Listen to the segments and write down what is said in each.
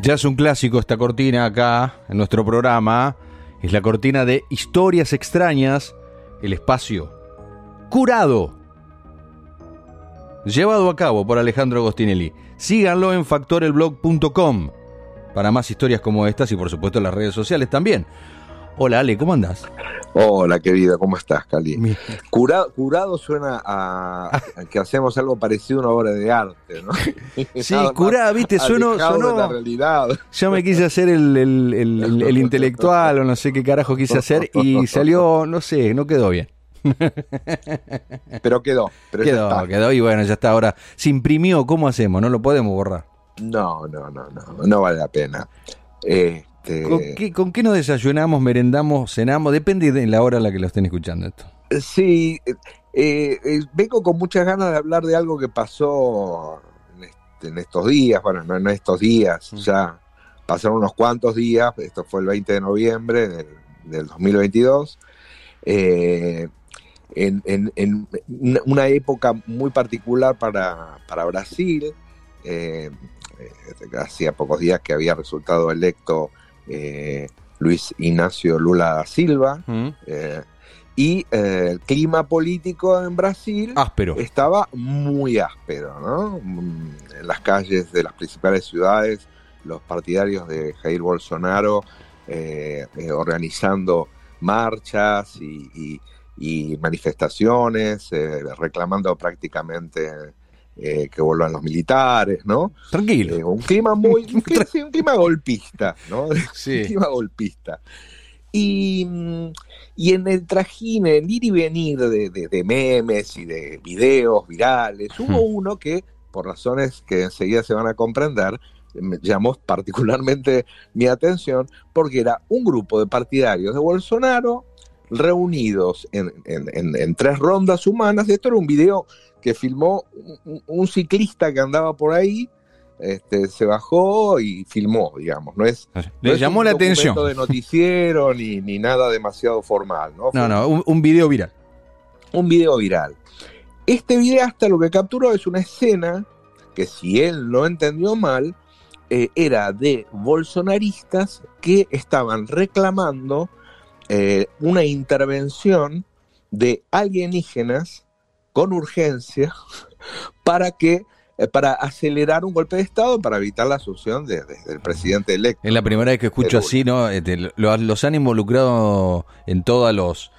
Ya es un clásico esta cortina acá en nuestro programa. Es la cortina de Historias extrañas, el espacio curado. Llevado a cabo por Alejandro Agostinelli. Síganlo en factorelblog.com para más historias como estas y por supuesto las redes sociales también. Hola Ale, ¿cómo andás? Hola querida, ¿cómo estás, Cali? Curado, curado suena a, que hacemos algo parecido a una obra de arte, ¿no? Sí, curada, viste, sueno, sonó, la realidad. Yo me quise hacer el, el, intelectual o no sé qué carajo quise hacer y salió, no sé, no quedó bien. Pero quedó, pero quedó, quedó y bueno, ya está. Ahora, se imprimió, ¿cómo hacemos? No lo podemos borrar. No, no, no, no, no vale la pena. Este, ¿Con, qué, nos desayunamos, merendamos, cenamos? Depende de la hora a la que lo estén escuchando esto. Sí, eh, eh, vengo con muchas ganas de hablar de algo que pasó en, este, estos días, bueno, no en estos días, mm. ya pasaron unos cuantos días, esto fue el 20 de noviembre del, 2022, eh, en, una época muy particular para, para Brasil, hacía pocos días que había resultado electo eh, Luis Ignacio Lula da Silva. Mm. Eh, y eh, el clima político en Brasil áspero. estaba muy áspero, ¿no? Mm, en las calles de las principales ciudades, los partidarios de Jair Bolsonaro organizando marchas y manifestaciones, reclamando prácticamente eh, que vuelvan los militares, ¿no? Tranquilo. Eh, un clima muy, un clima, golpista, ¿no? Sí. un clima golpista. Y, y, en el trajín, en el ir y venir de, memes y de videos virales, hubo uno que, por razones que enseguida se van a comprender, me llamó particularmente mi atención porque era un grupo de partidarios de Bolsonaro reunidos en, en tres rondas humanas. Esto era un video que filmó un, ciclista que andaba por ahí, este, se bajó y filmó, digamos. No es, Le llamó la atención. de noticiero ni, ni nada demasiado formal, ¿no? No, no, un, video viral. Un video viral. Este video hasta lo que capturó es una escena que si él no entendió mal, eh, era de bolsonaristas que estaban reclamando eh, una intervención de alienígenas con urgencia para que eh, para acelerar un golpe de Estado para evitar la asunción del presidente electo. Es la primera vez que escucho así, ¿no? Este, los han involucrado en todos los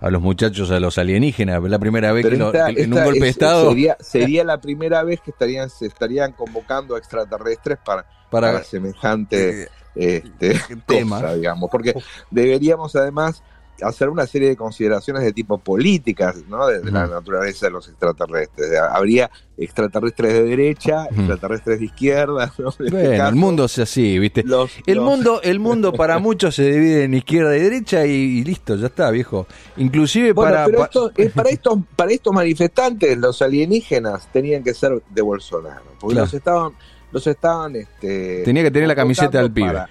a los muchachos, a los alienígenas. Es la primera vez que en un golpe de Estado. Sería, la primera vez que estarían, se estarían convocando a extraterrestres para, para, semejante eh, este, tema, digamos. Porque deberíamos además hacer una serie de consideraciones de tipo políticas, ¿no? De, la naturaleza de los extraterrestres. Habría extraterrestres de derecha, extraterrestres de izquierda. ¿no? Este bueno, el mundo es así, ¿viste? el mundo, el mundo para muchos se divide en izquierda y derecha y, listo, ya está, viejo. Inclusive para eh, para estos para estos manifestantes, los alienígenas tenían que ser de Bolsonaro, porque los estaban los estaban este tenía que tener la camiseta del pibe.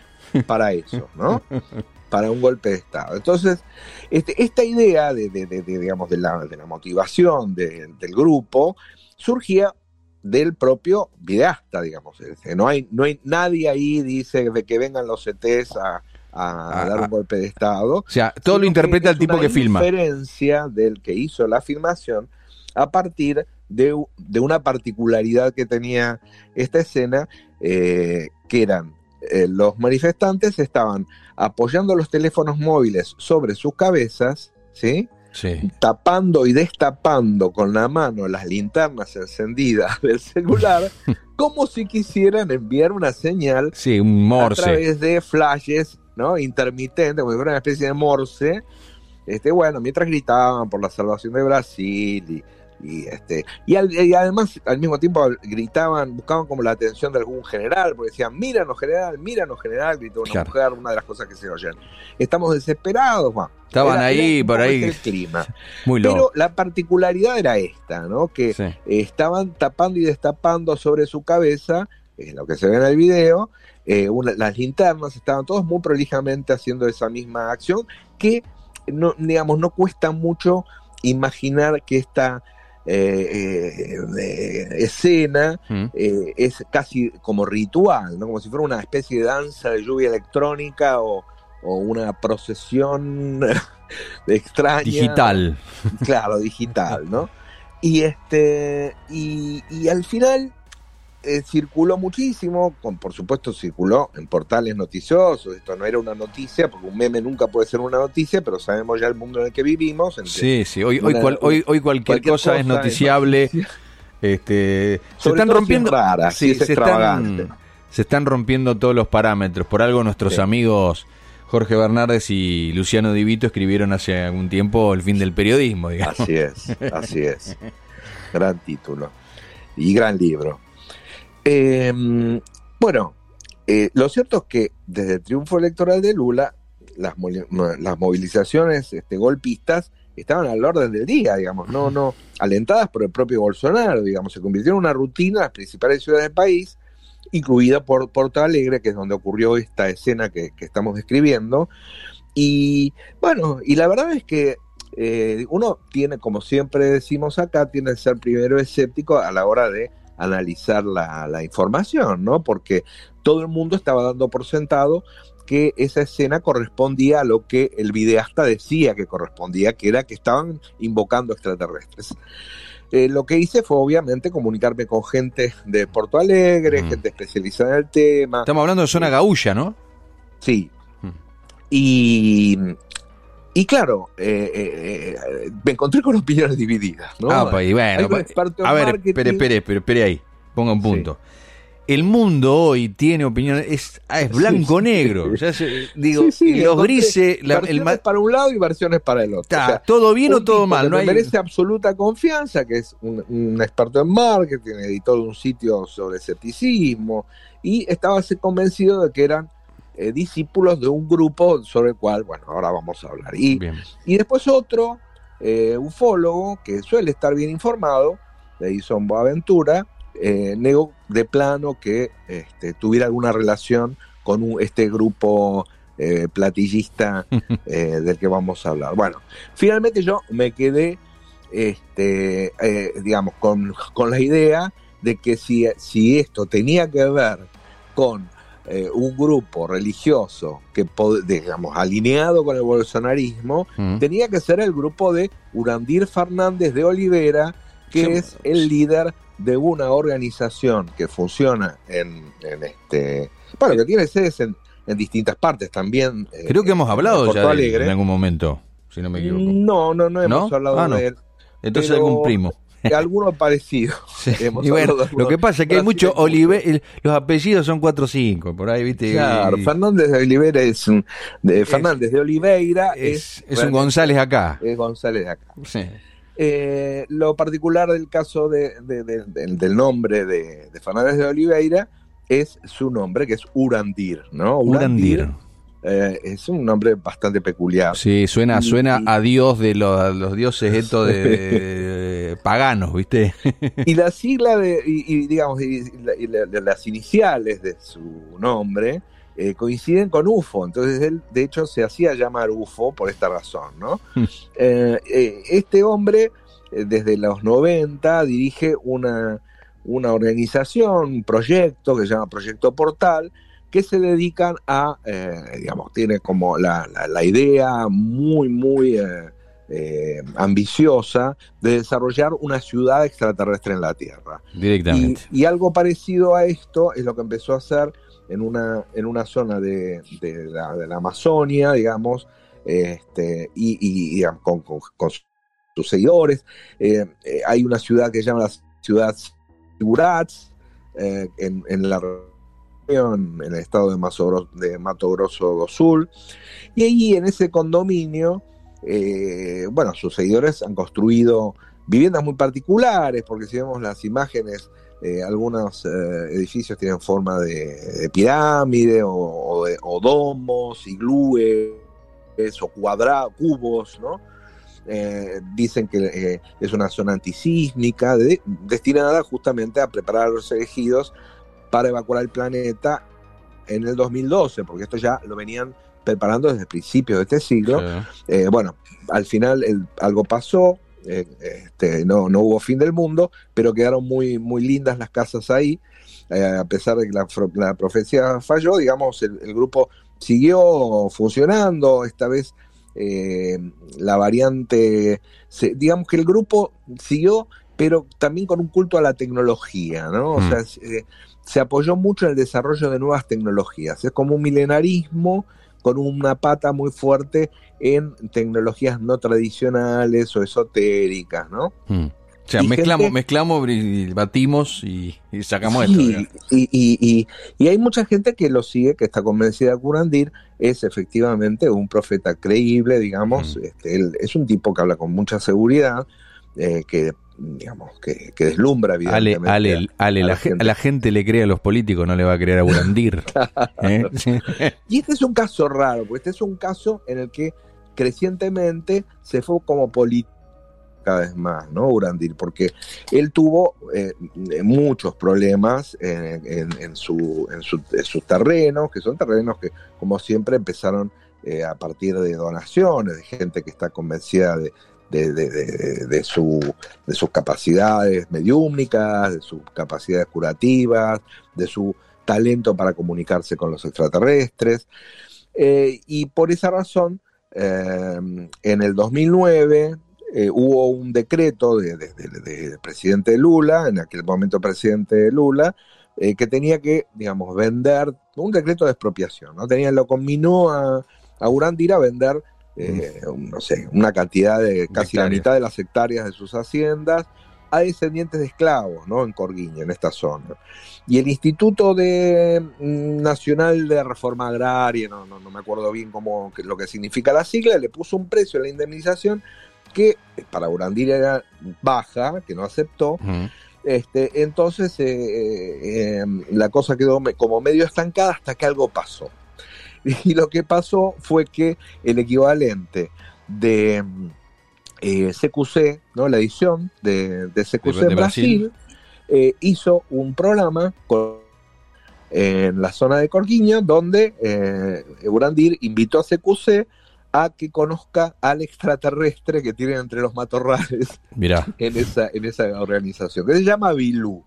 para eso, ¿no? para un golpe de Estado. Entonces, este, esta idea de, digamos, de, la, motivación del grupo surgía del propio videasta, digamos. No hay, no hay nadie ahí dice de que vengan los CTs a, a, dar un golpe de Estado. O sea, todo lo interpreta el tipo que filma. diferencia del que hizo la filmación a partir de, una particularidad que tenía esta escena, eh, que eran eh, los manifestantes estaban apoyando los teléfonos móviles sobre sus cabezas, ¿sí? Sí. tapando y destapando con la mano las linternas encendidas del celular, como si quisieran enviar una señal sí, un morse. a través de flashes ¿no? intermitentes, como si fuera una especie de morse. Este, bueno, mientras gritaban por la salvación de Brasil y y este y, además al mismo tiempo gritaban buscaban como la atención de algún general porque decían míranos general míranos general gritó una mujer una de las cosas que se oyen. Estamos desesperados estaban ahí por ahí. el clima. Muy pero la particularidad era esta no que estaban tapando y destapando sobre su cabeza lo que se ve en el video, las linternas estaban todos muy prolijamente haciendo esa misma acción que no, digamos, no cuesta mucho imaginar que esta eh, eh, escena mm. eh, es casi como ritual, ¿no? como si fuera una especie de danza de lluvia electrónica o, una procesión extraña. Digital. Claro, digital, ¿no? Y este. Y, y al final eh, circuló muchísimo, con, por supuesto circuló en portales noticiosos, esto no era una noticia, porque un meme nunca puede ser una noticia, pero sabemos ya el mundo en el que vivimos. sí, sí, hoy, hoy, hoy, cualquier, cosa, es noticiable. este, se están rompiendo... sí, se, están, se están rompiendo todos los parámetros. Por algo nuestros amigos... Jorge Bernardes y Luciano Divito escribieron hace algún tiempo El fin del periodismo, digamos. Así es, así es. gran título y gran libro. Em, bueno, eh, lo cierto es que desde el triunfo electoral de Lula, las, las movilizaciones este, golpistas estaban al orden del día, digamos, no, no, alentadas por el propio Bolsonaro, digamos, se convirtió en una rutina en las principales ciudades del país, incluida por Porto Alegre, que es donde ocurrió esta escena que, estamos describiendo. Y bueno, y la verdad es que eh, uno tiene, como siempre decimos acá, tiene que ser primero escéptico a la hora de analizar la, información, ¿no? Porque todo el mundo estaba dando por sentado que esa escena correspondía a lo que el videasta decía que correspondía, que era que estaban invocando extraterrestres. Eh, lo que hice fue obviamente comunicarme con gente de Porto Alegre, gente especializada en el tema. Estamos hablando de zona gaulla, ¿no? Sí. Y, y claro, eh, eh, eh, me encontré con opiniones divididas. ¿no? Ah, pues, bueno, pues, a ver, espere, espere, espere, ahí, ponga un punto. El mundo hoy tiene opiniones, es, ah, es blanco-negro. digo, los grises. versiones para un lado y versiones para el otro. todo bien o todo mal. No me merece absoluta confianza, que es un, experto en marketing, editó un sitio sobre escepticismo, y estaba convencido de que eran eh, discípulos de un grupo sobre el cual, bueno, ahora vamos a hablar. Y, y después otro eh, ufólogo que suele estar bien informado, Edison Boaventura, eh, negó de plano que este, tuviera alguna relación con este grupo eh, platillista del que vamos a hablar. Bueno, finalmente yo me quedé, este, digamos, con, con, la idea de que si, si esto tenía que ver con eh, un grupo religioso que, digamos, alineado con el bolsonarismo, mm. tenía que ser el grupo de Urandir Fernández de Olivera, que es el líder de una organización que funciona en, este. Bueno, que tiene sedes en, distintas partes también. Eh, Creo que hemos hablado ya en algún momento, si no me equivoco. No, no, no hemos hablado ah, de él. Entonces algún primo alguno parecido. Y bueno, lo que pasa es que hay mucho Oliver, los apellidos son 4 o 5, por ahí, ¿viste? Claro, Fernández de Oliveira es un, de, Fernández de Oliveira es, es, un González acá. Es González acá. Eh, lo particular del caso de, del nombre de, Fernández de Oliveira es su nombre, que es Urandir, ¿no? Urandir. Eh, es un nombre bastante peculiar. Sí, suena, suena a Dios de los, dioses estos de, paganos, ¿viste? y la sigla de, y, digamos, las iniciales de su nombre eh, coinciden con UFO, entonces él de hecho se hacía llamar UFO por esta razón, ¿no? Hmm. Eh, este hombre desde los 90 dirige una, una organización, un proyecto que se llama Proyecto Portal, que se dedican a, eh, digamos, tiene como la, idea muy, muy eh, eh, ambiciosa de desarrollar una ciudad extraterrestre en la Tierra. Directamente. Y, algo parecido a esto es lo que empezó a hacer en una, en una zona de, la, Amazonia, digamos, este, y, con, sus seguidores. hay una ciudad que se llama la ciudad Sigurats, en, en la en el estado de, Mato Grosso do Sul. Y allí en ese condominio, eh, bueno, sus seguidores han construido viviendas muy particulares, porque si vemos las imágenes, eh, algunos eh, edificios tienen forma de, pirámide o, o, domos, iglúes o cuadrados, cubos, ¿no? dicen que es una zona antisísmica destinada justamente a preparar a los elegidos para evacuar el planeta en el 2012, porque esto ya lo venían preparando desde principios de este siglo. Eh, bueno, al final algo pasó, eh, este, no, no hubo fin del mundo, pero quedaron muy, muy lindas las casas ahí. Eh, a pesar de que la, profecía falló, digamos, el, grupo siguió funcionando, esta vez la variante, digamos que el grupo siguió, pero también con un culto a la tecnología, ¿no? O mm. sea, se apoyó mucho en el desarrollo de nuevas tecnologías. Es como un milenarismo con una pata muy fuerte en tecnologías no tradicionales o esotéricas, ¿no? Hmm. O sea, mezclamos, mezclamos y batimos y, sacamos esto. Y, y, y, hay mucha gente que lo sigue, que está convencida de que Curandir es efectivamente un profeta creíble, digamos. Hmm. Este, él es un tipo que habla con mucha seguridad, eh, que digamos, que, deslumbra evidentemente. Ale, ale, la, la, gente. le cree a los políticos, no le va a creer a Burandir. ¿eh? y este es un caso raro, porque este es un caso en el que crecientemente se fue como político cada vez más, ¿no? Burandir, porque él tuvo eh, muchos problemas en, su, en, sus terrenos, que son terrenos que, como siempre, empezaron eh, a partir de donaciones, de gente que está convencida de, de, su, de sus capacidades mediúmnicas, de sus capacidades curativas, de su talento para comunicarse con los extraterrestres. Eh, y por esa razón, eh, en el 2009 eh, hubo un decreto del de, presidente Lula, en aquel momento presidente Lula, que tenía que, digamos, vender, un decreto de expropiación, ¿no? Tenía, lo combinó a, a a vender eh, no sé, una cantidad de casi la mitad de las hectáreas de sus haciendas a descendientes de esclavos, ¿no? En Corguiña, en esta zona. Y el Instituto de, mm, Nacional de Reforma Agraria, no, no, me acuerdo bien cómo, lo que significa la sigla, le puso un precio a la indemnización que para Urandir era baja, que no aceptó. este, entonces eh, eh, em, la cosa quedó como medio estancada hasta que algo pasó. Y lo que pasó fue que el equivalente de eh, CQC, ¿no? la edición de, CQC en Brasil, eh, hizo un programa en la zona de Corquiña donde eh, Urandir invitó a CQC a que conozca al extraterrestre que tienen entre los matorrales En, esa, en esa organización, que se llama Bilú.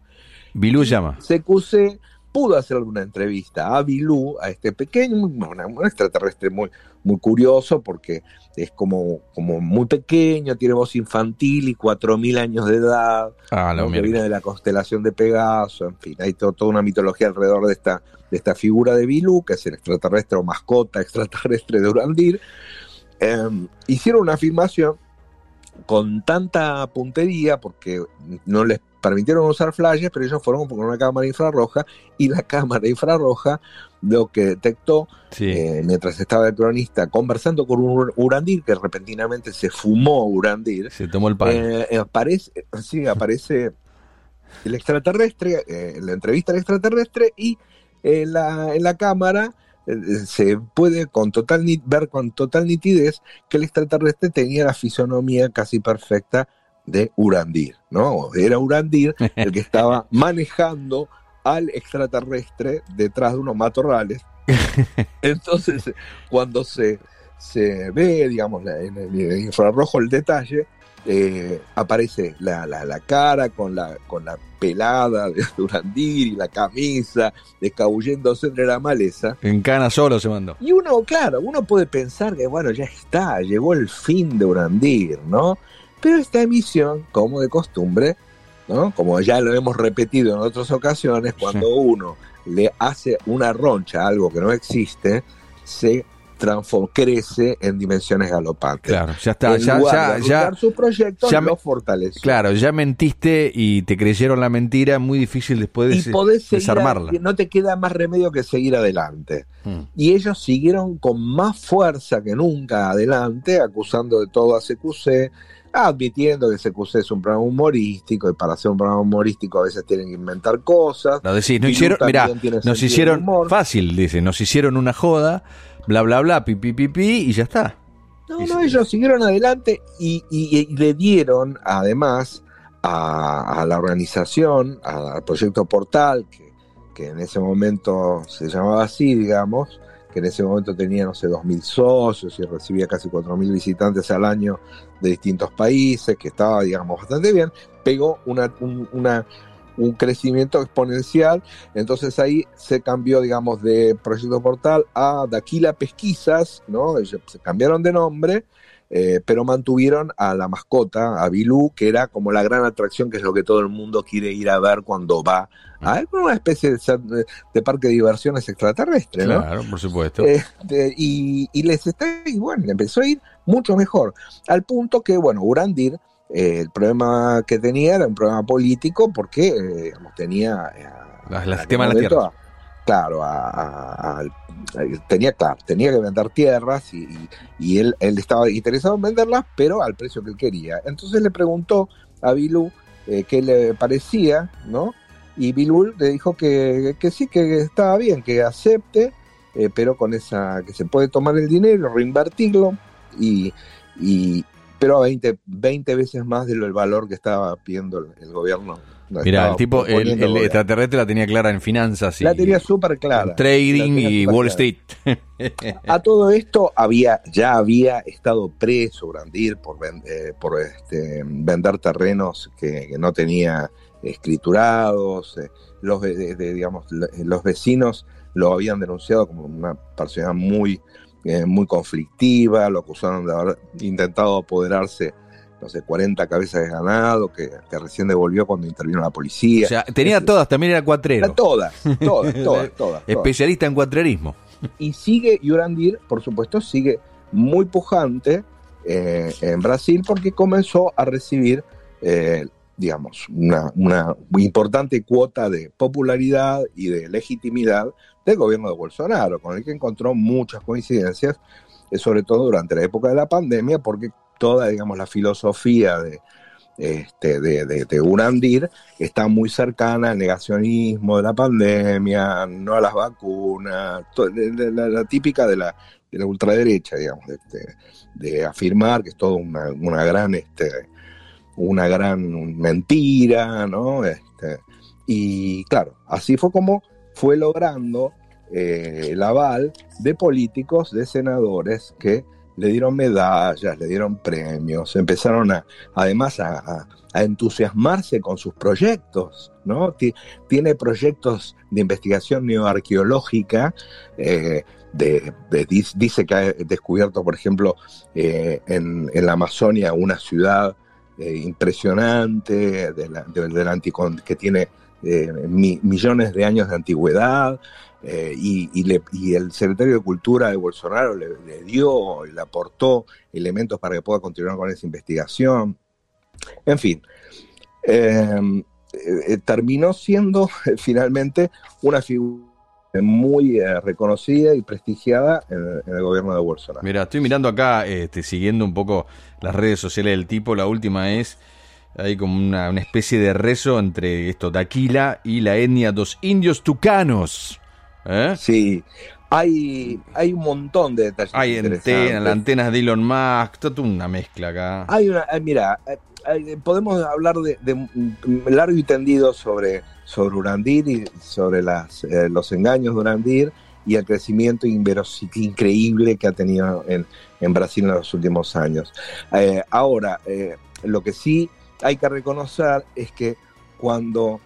Bilú llama. CQC pudo hacer alguna entrevista a Bilú, a este pequeño, un extraterrestre muy, muy curioso porque es como, como muy pequeño, tiene voz infantil y 4.000 años de edad, ah, que viene de la constelación de Pegaso, en fin, hay toda una mitología alrededor de esta, de esta figura de Bilú, que es el extraterrestre o mascota extraterrestre de Urandir. Em, hicieron una afirmación con tanta puntería, porque no les permitieron usar flashes, pero ellos fueron con una cámara infrarroja y la cámara infrarroja lo que detectó eh, mientras estaba el cronista conversando con un Urandir que repentinamente se fumó Urandir. Se tomó el pan. Eh, eh, aparece, sí, aparece el extraterrestre, la entrevista al extraterrestre y en la, en la cámara se puede con total ver con total nitidez que el extraterrestre tenía la fisonomía casi perfecta de Urandir, ¿no? Era Urandir el que estaba manejando al extraterrestre detrás de unos matorrales. Entonces, cuando se, se ve, digamos, en el infrarrojo el detalle, eh, aparece la, la, cara con la, con la pelada de Urandir y la camisa, escabulléndose entre la maleza. En cana solo se mandó. Y uno, claro, uno puede pensar que, bueno, ya está, llegó el fin de Urandir, ¿no? Pero esta emisión, como de costumbre, ¿no? como ya lo hemos repetido en otras ocasiones, cuando uno le hace una roncha a algo que no existe, se crece en dimensiones galopantes. Claro, ya está, ya, ya, su proyecto lo fortalece. Claro, ya mentiste y te creyeron la mentira, muy difícil después de desarmarla. no te queda más remedio que seguir adelante. Hmm. Y ellos siguieron con más fuerza que nunca adelante, acusando de todo a CQC, admitiendo que CQC es un programa humorístico y para hacer un programa humorístico a veces tienen que inventar cosas. No decís, no hicieron, mirá, nos hicieron fácil, dice, nos hicieron una joda, bla bla bla, pi pi pi, y ya está. No, no, ellos siguieron adelante y, le dieron además a, la organización, al proyecto Portal, que, que en ese momento se llamaba así, digamos, que en ese momento tenía, no sé, 2.000 socios y recibía casi 4.000 visitantes al año de distintos países, que estaba, digamos, bastante bien, pegó una, un, crecimiento exponencial, entonces ahí se cambió, digamos, de Proyecto Portal a Daquila Pesquisas, ¿no? Se cambiaron de nombre, eh, pero mantuvieron a la mascota, a Bilú, que era como la gran atracción, que es lo que todo el mundo quiere ir a ver cuando va a una especie de, parque de diversiones extraterrestre, ¿no? Claro, por supuesto. Este, y, les está, y bueno, empezó a ir mucho mejor, al punto que, bueno, Urandir, eh, el problema que tenía era un problema político porque, eh, digamos, tenía... Las, temas de la tierra. claro, a, tenía, claro, tenía que vender tierras y, él, él, estaba interesado en venderlas, pero al precio que él quería. Entonces le preguntó a Bilú eh, qué le parecía, ¿no? Y Bilú le dijo que, que, sí, que estaba bien, que acepte, eh, pero con esa, que se puede tomar el dinero, reinvertirlo, y, y pero a 20, 20 veces más del valor que estaba pidiendo el gobierno Mira, el tipo, el, extraterrestre la tenía clara en finanzas. Y, la tenía súper clara. Trading y Wall Street. A todo esto había, ya había estado preso Brandir por, eh, por este, vender terrenos que, no tenía escriturados. Eh, los, digamos, los vecinos lo habían denunciado como una persona muy, eh, muy conflictiva, lo acusaron de haber intentado apoderarse no sé, 40 cabezas de ganado que, recién devolvió cuando intervino la policía. O sea, tenía todas, también era cuatrero. Todas, todas, todas, todas. Especialista en cuatrerismo. Y sigue, Yurandir, por supuesto, sigue muy pujante eh, en Brasil porque comenzó a recibir, eh, digamos, una, una importante cuota de popularidad y de legitimidad del gobierno de Bolsonaro, con el que encontró muchas coincidencias, eh, sobre todo durante la época de la pandemia, porque toda, digamos, la filosofía de, este, de, de, Urandir está muy cercana al negacionismo de la pandemia, no a las vacunas, la, típica de la, de la ultraderecha, digamos, de, afirmar que es todo una, una gran, este, una gran mentira, ¿no? Este, y claro, así fue como fue logrando eh, el aval de políticos, de senadores que le dieron medallas, le dieron premios, empezaron a, además a, entusiasmarse con sus proyectos, ¿no? tiene proyectos de investigación neoarqueológica, eh, dice que ha descubierto, por ejemplo, eh, en, la Amazonia una ciudad eh, impresionante de la, que tiene millones de años de antigüedad, eh, y, el secretario de Cultura de Bolsonaro le, dio y le aportó elementos para que pueda continuar con esa investigación. En fin, em, eh, terminó siendo finalmente una figura muy eh, reconocida y prestigiada en, el gobierno de Bolsonaro. Mira, estoy mirando acá, este, siguiendo un poco las redes sociales del tipo, la última es hay como una, una especie de rezo entre esto, Daquila y la etnia dos indios tucanos. ¿Eh? Sí, hay, hay un montón de detalles. Hay antenas, las antenas de Elon Musk, toda una mezcla acá. Hay una, eh, mira, eh, podemos hablar de, largo y tendido sobre, sobre Urandir y sobre las, los engaños de Urandir y el crecimiento increíble que ha tenido en, en, Brasil en los últimos años. ahora, lo que sí hay que reconocer es que cuando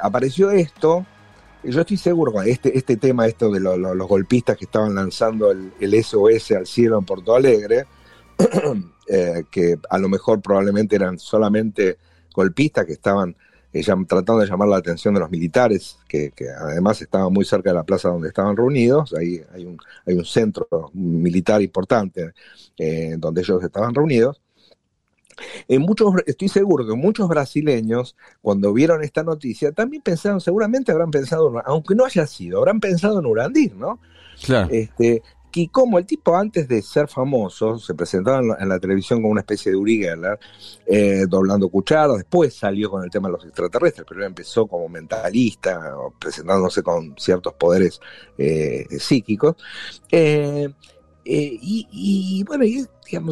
apareció esto, yo estoy seguro este, este tema, esto de los golpistas que estaban lanzando el, SOS al cielo en Porto Alegre, eh, que a lo mejor probablemente eran solamente golpistas que estaban eh, tratando de llamar la atención de los militares, que, además estaban muy cerca de la plaza donde estaban reunidos, ahí hay un, hay un centro militar importante eh, donde ellos estaban reunidos, en muchos, estoy seguro que muchos brasileños, cuando vieron esta noticia, también pensaron, seguramente habrán pensado, aunque no haya sido, habrán pensado en Urandir, ¿no? Claro. Este, y como el tipo antes de ser famoso se presentaba en la, televisión como una especie de Uri Geller, eh, doblando cucharas, después salió con el tema de los extraterrestres, pero empezó como mentalista, presentándose con ciertos poderes eh, psíquicos. Eh, eh, y, bueno,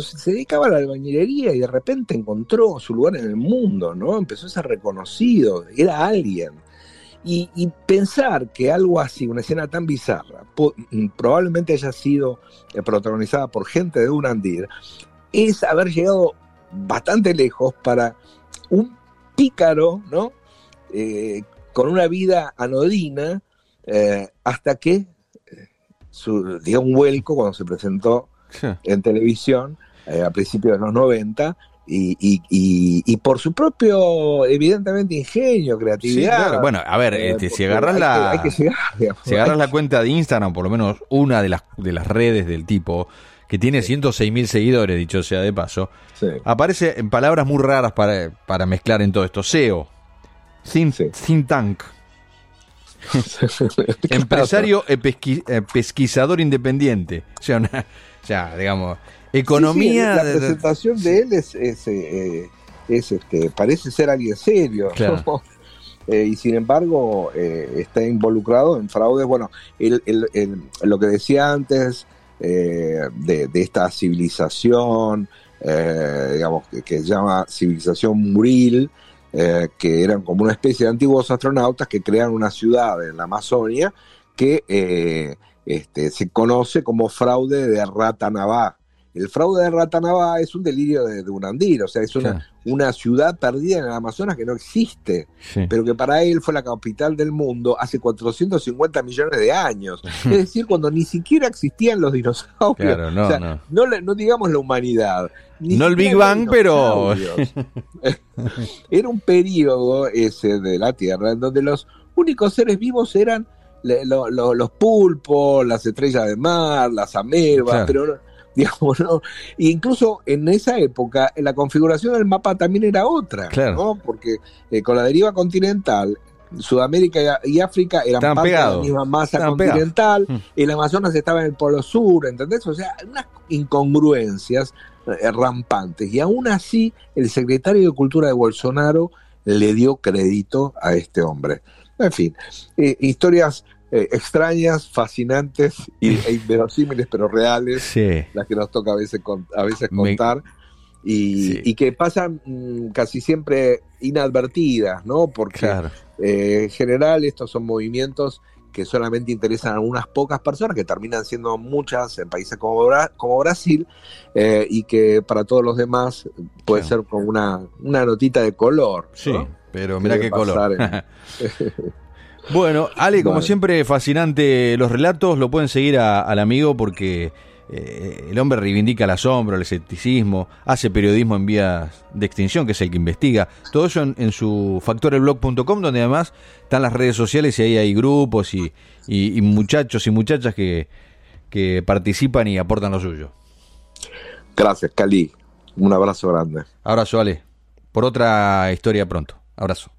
se dedicaba a la albañilería y de repente encontró su lugar en el mundo, ¿no? Empezó a ser reconocido, era alguien. Y, pensar que algo así, una escena tan bizarra, mm, probablemente haya sido eh, protagonizada por gente de Unandir, es haber llegado bastante lejos para un pícaro, ¿no? Eh, con una vida anodina, hasta que dio un vuelco cuando se presentó en televisión a principios de los 90 y, por su propio, evidentemente, ingenio, creatividad. Bueno, a ver, eh, este, si agarras la, si agarras la cuenta de Instagram, por lo menos una de las, de las redes del tipo, que tiene 106 mil seguidores, dicho sea de paso, aparece en palabras muy raras para, para mezclar en todo esto. SEO, think, tank, empresario e eh, pesquisador independiente. O sea, o sea digamos Economía. la presentación de él es, es, eh, este, parece ser alguien serio. Eh, y sin embargo eh, está involucrado en fraudes. Bueno, lo que decía antes de, esta civilización, digamos, que, que, se llama civilización Muril, que eran como una especie de antiguos astronautas que crean una ciudad en la Amazonia que este, se conoce como fraude de Ratanabá el fraude de Ratanabá es un delirio de, Unandir, o sea, es una, una ciudad perdida en el Amazonas que no existe, pero que para él fue la capital del mundo hace 450 millones de años. es decir, cuando ni siquiera existían los dinosaurios. no, o sea, no. No, digamos la humanidad. no el Big Bang, pero... Era un periodo ese de la Tierra en donde los únicos seres vivos eran los pulpos, las estrellas de mar, las amebas, pero digamos, ¿no? E incluso en esa época la configuración del mapa también era otra, ¿no? Porque eh, con la deriva continental, Sudamérica y África eran parte de la misma masa continental, mm. el Amazonas estaba en el polo sur, ¿entendés? O sea, unas incongruencias eh, rampantes. Y aún así, el secretario de Cultura de Bolsonaro le dio crédito a este hombre. En fin, eh, historias eh, extrañas, fascinantes y, e inverosímiles, pero reales, las que nos toca a veces, a veces contar. Y, que pasan mm, casi siempre inadvertidas, ¿no? Porque eh, en general estos son movimientos que solamente interesan a unas pocas personas, que terminan siendo muchas en países como, como Brasil, eh, y que para todos los demás puede ser como una, una notita de color. Sí, pero mira qué color. Bueno, Ale, como siempre, fascinante los relatos. Lo pueden seguir al amigo porque eh, el hombre reivindica el asombro, el escepticismo, hace periodismo en vías de extinción, que es el que investiga. Todo eso en, su factoreblog.com, donde además están las redes sociales y ahí hay grupos y, muchachos y muchachas que, que participan y aportan lo suyo. Gracias, Cali. Un abrazo grande. Abrazo, Ale. Por otra historia pronto. Abrazo.